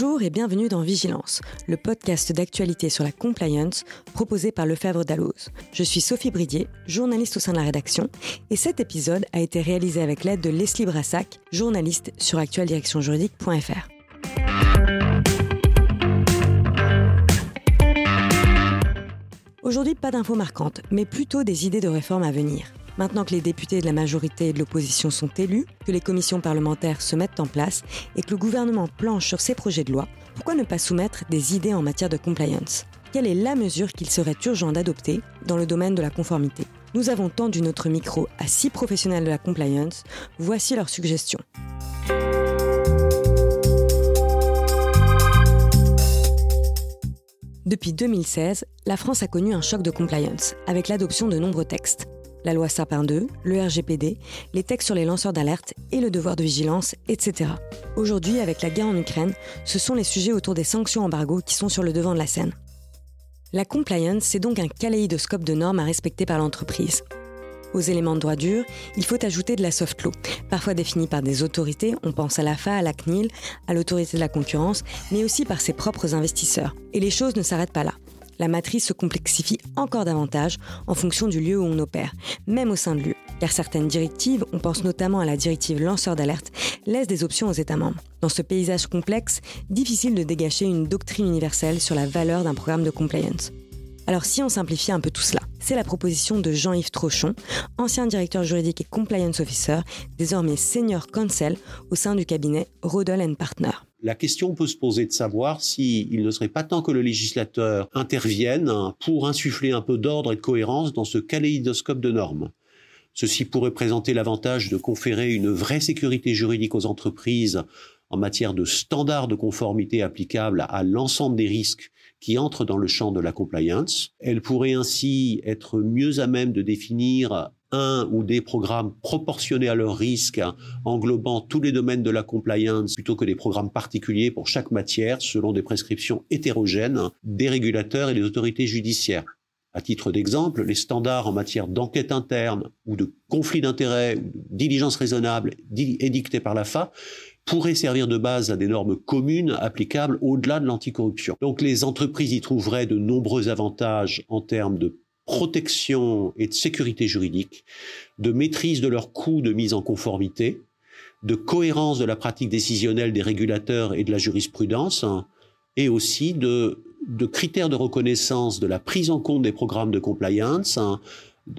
Bonjour et bienvenue dans Vigilance, le podcast d'actualité sur la compliance proposé par Lefebvre Dalloz. Je suis Sophie Bridier, journaliste au sein de la rédaction, et cet épisode a été réalisé avec l'aide de Leslie Brassac, journaliste sur actualdirectionjuridique.fr. Aujourd'hui, pas d'infos marquantes, mais plutôt des idées de réforme à venir. Maintenant que les députés de la majorité et de l'opposition sont élus, que les commissions parlementaires se mettent en place et que le gouvernement planche sur ses projets de loi, pourquoi ne pas soumettre des idées en matière de compliance? Quelle est la mesure qu'il serait urgent d'adopter dans le domaine de la conformité? Nous avons tendu notre micro à six professionnels de la compliance. Voici leurs suggestions. Depuis 2016, la France a connu un choc de compliance avec l'adoption de nombreux textes la loi Sapin 2, le RGPD, les textes sur les lanceurs d'alerte et le devoir de vigilance, etc. Aujourd'hui, avec la guerre en Ukraine, ce sont les sujets autour des sanctions embargo qui sont sur le devant de la scène. La compliance, c'est donc un kaléidoscope de normes à respecter par l'entreprise. Aux éléments de droit dur, il faut ajouter de la soft law, parfois définie par des autorités, on pense à l'AFA, à la CNIL, à l'autorité de la concurrence, mais aussi par ses propres investisseurs. Et les choses ne s'arrêtent pas là la matrice se complexifie encore davantage en fonction du lieu où on opère, même au sein de l'UE. Car certaines directives, on pense notamment à la directive lanceur d'alerte, laissent des options aux États membres. Dans ce paysage complexe, difficile de dégager une doctrine universelle sur la valeur d'un programme de compliance. Alors si on simplifie un peu tout cela, c'est la proposition de Jean-Yves Trochon, ancien directeur juridique et compliance officer, désormais senior counsel au sein du cabinet Rodel Partner la question peut se poser de savoir s'il ne serait pas temps que le législateur intervienne pour insuffler un peu d'ordre et de cohérence dans ce kaléidoscope de normes. Ceci pourrait présenter l'avantage de conférer une vraie sécurité juridique aux entreprises en matière de standards de conformité applicables à l'ensemble des risques qui entrent dans le champ de la compliance. Elle pourrait ainsi être mieux à même de définir un ou des programmes proportionnés à leur risque, englobant tous les domaines de la compliance, plutôt que des programmes particuliers pour chaque matière, selon des prescriptions hétérogènes des régulateurs et des autorités judiciaires. À titre d'exemple, les standards en matière d'enquête interne ou de conflit d'intérêts diligence raisonnable édictés par la FA pourraient servir de base à des normes communes applicables au-delà de l'anticorruption. Donc les entreprises y trouveraient de nombreux avantages en termes de protection et de sécurité juridique, de maîtrise de leurs coûts de mise en conformité, de cohérence de la pratique décisionnelle des régulateurs et de la jurisprudence, et aussi de, critères de reconnaissance de la prise en compte des programmes de compliance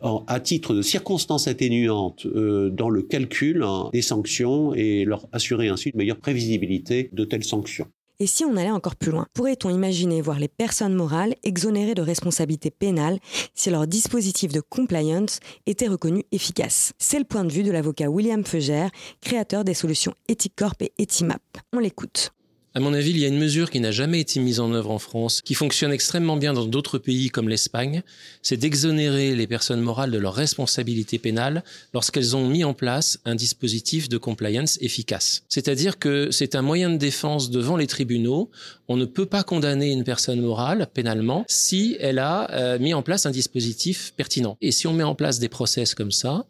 à titre de circonstances atténuantes euh, dans le calcul hein, des sanctions et leur assurer ainsi une meilleure prévisibilité de telles sanctions. Et si on allait encore plus loin, pourrait-on imaginer voir les personnes morales exonérées de responsabilité pénale si leur dispositif de compliance était reconnu efficace? C'est le point de vue de l'avocat William Feugère, créateur des solutions Ethicorp et Etimap. On l'écoute. À mon avis, il y a une mesure qui n'a jamais été mise en œuvre en France, qui fonctionne extrêmement bien dans d'autres pays comme l'Espagne, c'est d'exonérer les personnes morales de leur responsabilité pénale lorsqu'elles ont mis en place un dispositif de compliance efficace. C'est-à-dire que c'est un moyen de défense devant les tribunaux. On ne peut pas condamner une personne morale pénalement si elle a euh, mis en place un dispositif pertinent. Et si on met en place des process comme ça,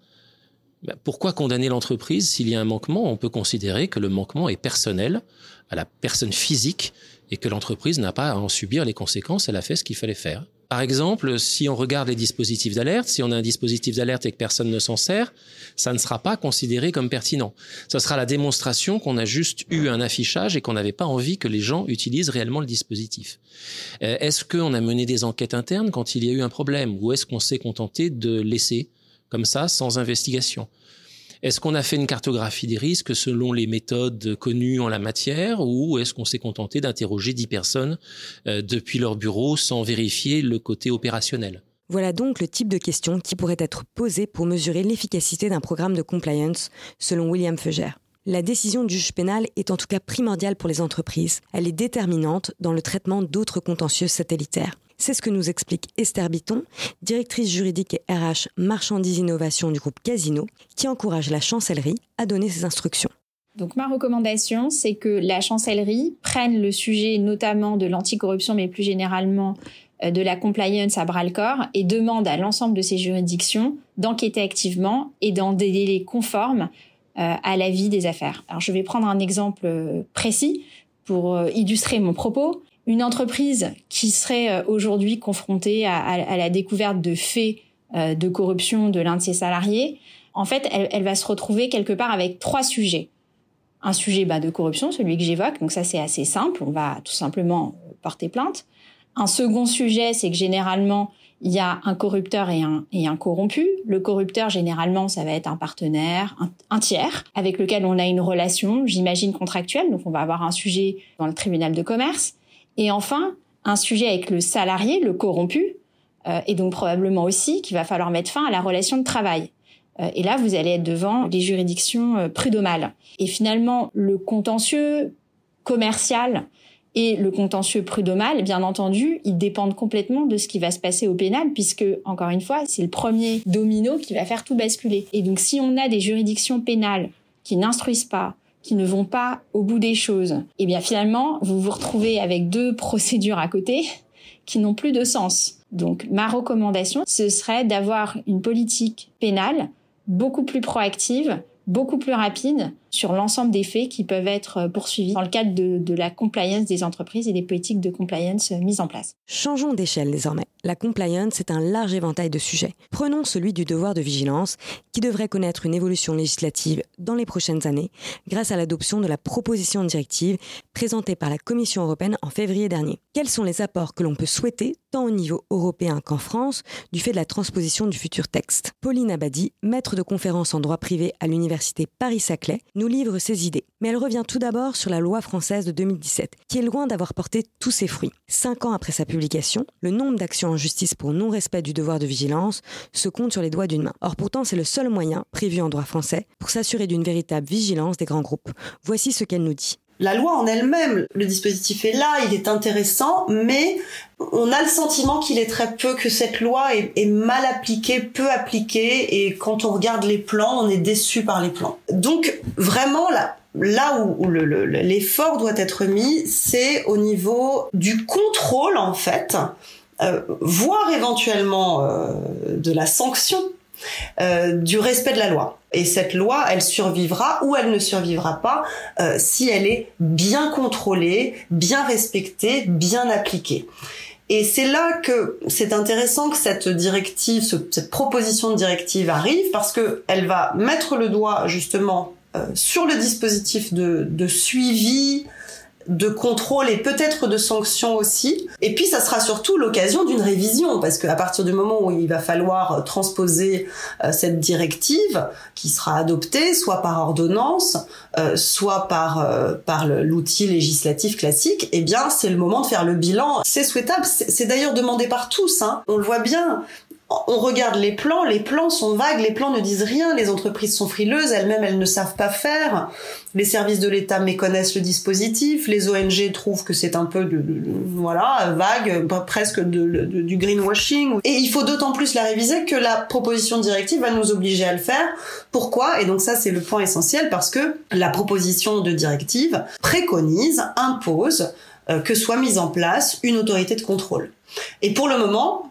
pourquoi condamner l'entreprise s'il y a un manquement? On peut considérer que le manquement est personnel à la personne physique et que l'entreprise n'a pas à en subir les conséquences, elle a fait ce qu'il fallait faire. Par exemple, si on regarde les dispositifs d'alerte, si on a un dispositif d'alerte et que personne ne s'en sert, ça ne sera pas considéré comme pertinent. Ce sera la démonstration qu'on a juste eu un affichage et qu'on n'avait pas envie que les gens utilisent réellement le dispositif. Euh, est-ce qu'on a mené des enquêtes internes quand il y a eu un problème? Ou est-ce qu'on s'est contenté de laisser comme ça sans investigation est-ce qu'on a fait une cartographie des risques selon les méthodes connues en la matière ou est-ce qu'on s'est contenté d'interroger 10 personnes euh, depuis leur bureau sans vérifier le côté opérationnel? Voilà donc le type de questions qui pourraient être posées pour mesurer l'efficacité d'un programme de compliance, selon William Feugère. La décision du juge pénal est en tout cas primordiale pour les entreprises. Elle est déterminante dans le traitement d'autres contentieux satellitaires. C'est ce que nous explique Esther Bitton, directrice juridique et RH marchandises innovation du groupe Casino, qui encourage la chancellerie à donner ses instructions. Donc ma recommandation, c'est que la chancellerie prenne le sujet notamment de l'anticorruption, mais plus généralement euh, de la compliance à bras le corps et demande à l'ensemble de ces juridictions d'enquêter activement et dans des délais conformes euh, à la vie des affaires. Alors je vais prendre un exemple euh, précis pour illustrer mon propos, une entreprise qui serait aujourd'hui confrontée à, la découverte de faits de corruption de l'un de ses salariés, en fait, elle, va se retrouver quelque part avec trois sujets. Un sujet bah, de corruption, celui que j'évoque, donc ça c'est assez simple, on va tout simplement porter plainte. Un second sujet, c'est que généralement, il y a un corrupteur et un, et un corrompu. Le corrupteur, généralement, ça va être un partenaire, un, tiers, avec lequel on a une relation, j'imagine, contractuelle. Donc, on va avoir un sujet dans le tribunal de commerce. Et enfin, un sujet avec le salarié, le corrompu, euh, et donc probablement aussi qu'il va falloir mettre fin à la relation de travail. Euh, et là, vous allez être devant les juridictions euh. Et finalement, le contentieux commercial et le contentieux prud'homal, bien entendu, ils dépendent complètement de ce qui va se passer au pénal, puisque, encore une fois, c'est le premier domino qui va faire tout basculer. Et donc, si on a des juridictions pénales qui n'instruisent pas, ne vont pas au bout des choses, eh bien, finalement, vous vous retrouvez avec deux procédures à côté qui n'ont plus de sens. Donc, ma recommandation, ce serait d'avoir une politique pénale beaucoup plus proactive, beaucoup plus rapide sur l'ensemble des faits qui peuvent être euh, poursuivis dans le cadre de, la compliance des entreprises et des politiques de compliance euh, mises en place. Changeons d'échelle désormais. La compliance est un large éventail de sujets. Prenons celui du devoir de vigilance, qui devrait connaître une évolution législative dans les prochaines années, grâce à l'adoption de la proposition de directive présentée par la Commission européenne en février dernier. Quels sont les apports que l'on peut souhaiter, tant au niveau européen qu'en France, du fait de la transposition du futur texte? Pauline Abadi, maître de conférence en droit privé à l'Université Paris-Saclay, nous livre ses idées. Mais elle revient tout d'abord sur la loi française de 2017, qui est loin d'avoir porté tous ses fruits. Cinq ans après sa publication, le nombre d'actions en justice pour non-respect du devoir de vigilance se compte sur les doigts d'une main. Or pourtant, c'est le seul moyen, prévu en droit français, pour s'assurer d'une véritable vigilance des grands groupes. Voici ce qu'elle nous dit. La loi en elle-même, le dispositif est là, il est intéressant, mais on a le sentiment qu'il est très peu, que cette loi est, mal appliquée, peu appliquée, et quand on regarde les plans, on est déçu par les plans. Donc vraiment là, où, l'effort doit être mis, c'est au niveau du contrôle en fait, euh, voire éventuellement euh, de la sanction euh, du respect de la loi. Et cette loi, elle survivra ou elle ne survivra pas euh, si elle est bien contrôlée, bien respectée, bien appliquée. Et c'est là que c'est intéressant que cette directive, cette proposition de directive arrive parce que elle va mettre le doigt justement euh, sur le dispositif de, de suivi, de contrôle et peut-être de sanctions aussi. Et puis ça sera surtout l'occasion d'une révision parce qu'à partir du moment où il va falloir transposer euh, cette directive qui sera adoptée soit par ordonnance, euh, soit par euh, par l'outil législatif classique, eh bien c'est le moment de faire le bilan. C'est souhaitable, c'est d'ailleurs demandé par tous. Hein. On le voit bien on regarde les plans, les plans sont vagues, les plans ne disent rien, les entreprises sont frileuses, elles-mêmes elles ne savent pas faire, les services de l'État méconnaissent le dispositif, les ONG trouvent que c'est un peu de, voilà vague, presque du greenwashing. Et il faut d'autant plus la réviser que la proposition directive va nous obliger à le faire. Pourquoi? Et donc ça c'est le point essentiel parce que la proposition de directive préconise, impose euh, que soit mise en place une autorité de contrôle. Et pour le moment,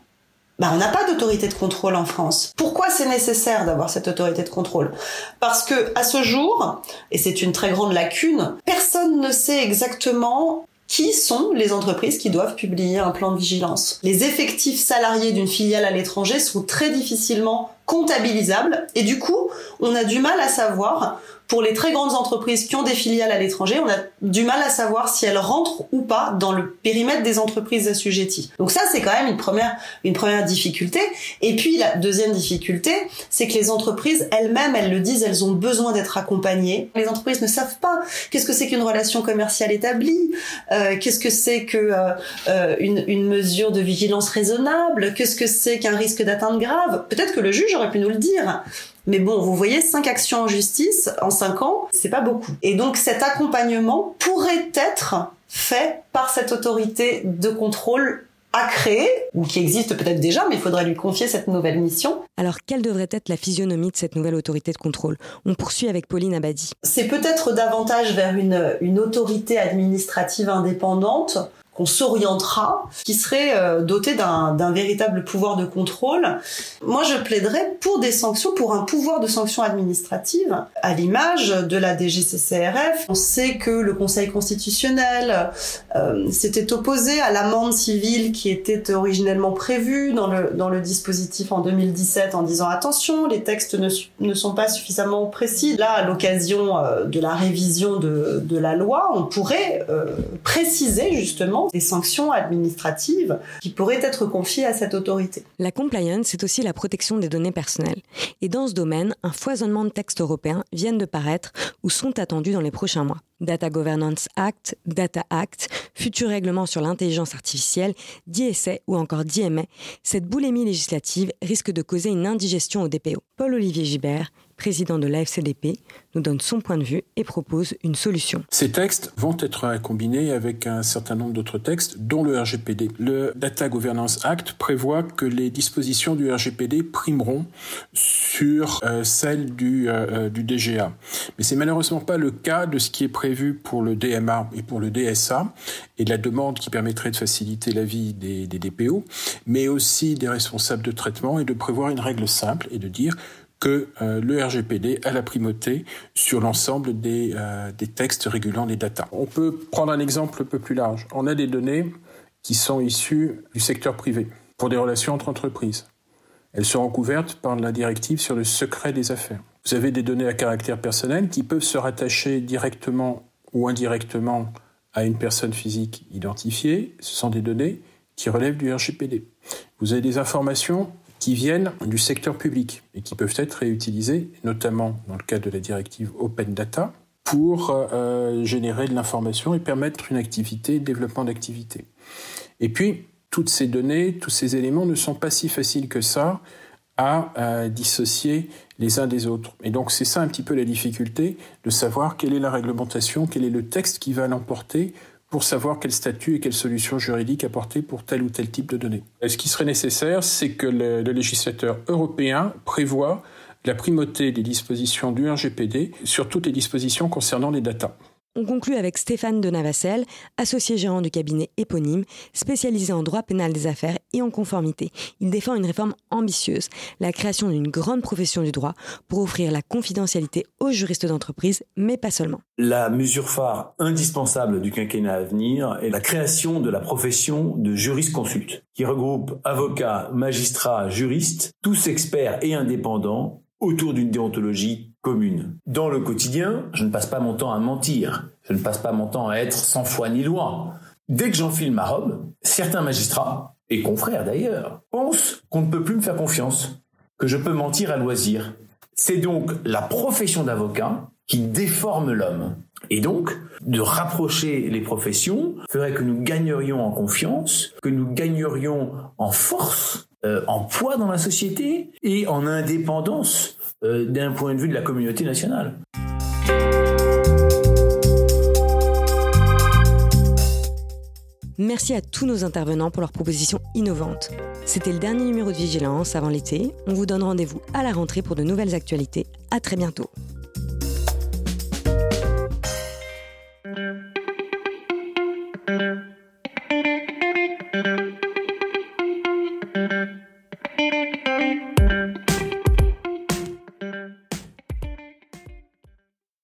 bah, on n'a pas d'autorité de contrôle en France. Pourquoi c'est nécessaire d'avoir cette autorité de contrôle? Parce que à ce jour, et c'est une très grande lacune, personne ne sait exactement qui sont les entreprises qui doivent publier un plan de vigilance. Les effectifs salariés d'une filiale à l'étranger sont très difficilement comptabilisables et du coup, on a du mal à savoir pour les très grandes entreprises qui ont des filiales à l'étranger, on a du mal à savoir si elles rentrent ou pas dans le périmètre des entreprises assujetties. Donc ça, c'est quand même une première, une première difficulté. Et puis la deuxième difficulté, c'est que les entreprises elles-mêmes, elles le disent, elles ont besoin d'être accompagnées. Les entreprises ne savent pas qu'est-ce que c'est qu'une relation commerciale établie, euh, qu'est-ce que c'est que euh, euh, une, une mesure de vigilance raisonnable, qu'est-ce que c'est qu'un risque d'atteinte grave. Peut-être que le juge aurait pu nous le dire. Mais bon, vous voyez, cinq actions en justice en cinq ans, c'est pas beaucoup. Et donc cet accompagnement pourrait être fait par cette autorité de contrôle à créer, ou qui existe peut-être déjà, mais il faudrait lui confier cette nouvelle mission. Alors, quelle devrait être la physionomie de cette nouvelle autorité de contrôle? On poursuit avec Pauline Abadi. C'est peut-être davantage vers une, une autorité administrative indépendante qu'on s'orientera, qui serait euh, doté d'un véritable pouvoir de contrôle. Moi, je plaiderais pour des sanctions, pour un pouvoir de sanction administrative, à l'image de la DGCCRF. On sait que le Conseil constitutionnel euh, s'était opposé à l'amende civile qui était originellement prévue dans le, dans le dispositif en 2017 en disant attention, les textes ne, sont pas suffisamment précis. Là, à l'occasion euh, de la révision de, de la loi, on pourrait préciser justement des sanctions administratives qui pourraient être confiées à cette autorité. La compliance, c'est aussi la protection des données personnelles. Et dans ce domaine, un foisonnement de textes européens viennent de paraître ou sont attendus dans les prochains mois. Data Governance Act, Data Act, futur règlement sur l'intelligence artificielle, DSA ou encore DMA, cette boulémie législative risque de causer une indigestion au DPO. Paul-Olivier Gibert, président de l'AFCDP, nous donne son point de vue et propose une solution. Ces textes vont être combinés avec un certain nombre d'autres textes, dont le RGPD. Le Data Governance Act prévoit que les dispositions du RGPD primeront sur euh, celles du, euh, euh, du DGA. Mais c'est malheureusement pas le cas de ce qui est prévu pour le DMA et pour le DSA et de la demande qui permettrait de faciliter la vie des, des DPO, mais aussi des responsables de traitement et de prévoir une règle simple et de dire que euh, le RGPD a la primauté sur l'ensemble des, euh, des, textes régulant les datas. On peut prendre un exemple un peu plus large. On a des données qui sont issues du secteur privé pour des relations entre entreprises. Elles seront couvertes par la directive sur le secret des affaires. Vous avez des données à caractère personnel qui peuvent se rattacher directement ou indirectement à une personne physique identifiée. Ce sont des données qui relèvent du RGPD. Vous avez des informations qui viennent du secteur public et qui peuvent être réutilisés, notamment dans le cadre de la directive Open Data, pour euh, générer de l'information et permettre une activité, développement d'activité. Et puis, toutes ces données, tous ces éléments ne sont pas si faciles que ça à euh, dissocier les uns des autres. Et donc c'est ça un petit peu la difficulté de savoir quelle est la réglementation, quel est le texte qui va l'emporter pour savoir quel statut et quelle solution juridique apporter pour tel ou tel type de données. Ce qui serait nécessaire, c'est que le, législateur européen prévoit la primauté des dispositions du RGPD sur toutes les dispositions concernant les datas. On conclut avec Stéphane de Navacel, associé gérant du cabinet éponyme, spécialisé en droit pénal des affaires et en conformité. Il défend une réforme ambitieuse, la création d'une grande profession du droit pour offrir la confidentialité aux juristes d'entreprise, mais pas seulement. La mesure phare indispensable du quinquennat à venir est la création de la profession de juriste consulte, qui regroupe avocats, magistrats, juristes, tous experts et indépendants autour d'une déontologie Dans le quotidien, je ne passe pas mon temps à mentir, je ne passe pas mon temps à être sans foi ni loi. Dès que j'enfile ma robe, certains magistrats, et confrères d'ailleurs, pensent qu'on ne peut plus me faire confiance, que je peux mentir à loisir. C'est donc la profession d'avocat qui déforme l'homme. Et donc, de rapprocher les professions ferait que nous gagnerions en confiance, que nous gagnerions en force, euh, en poids dans la société et en indépendance euh, d'un point de vue de la communauté nationale. Merci à tous nos intervenants pour leurs propositions innovantes. C'était le dernier numéro de Vigilance avant l'été. On vous donne rendez-vous à la rentrée pour de nouvelles actualités. À très bientôt.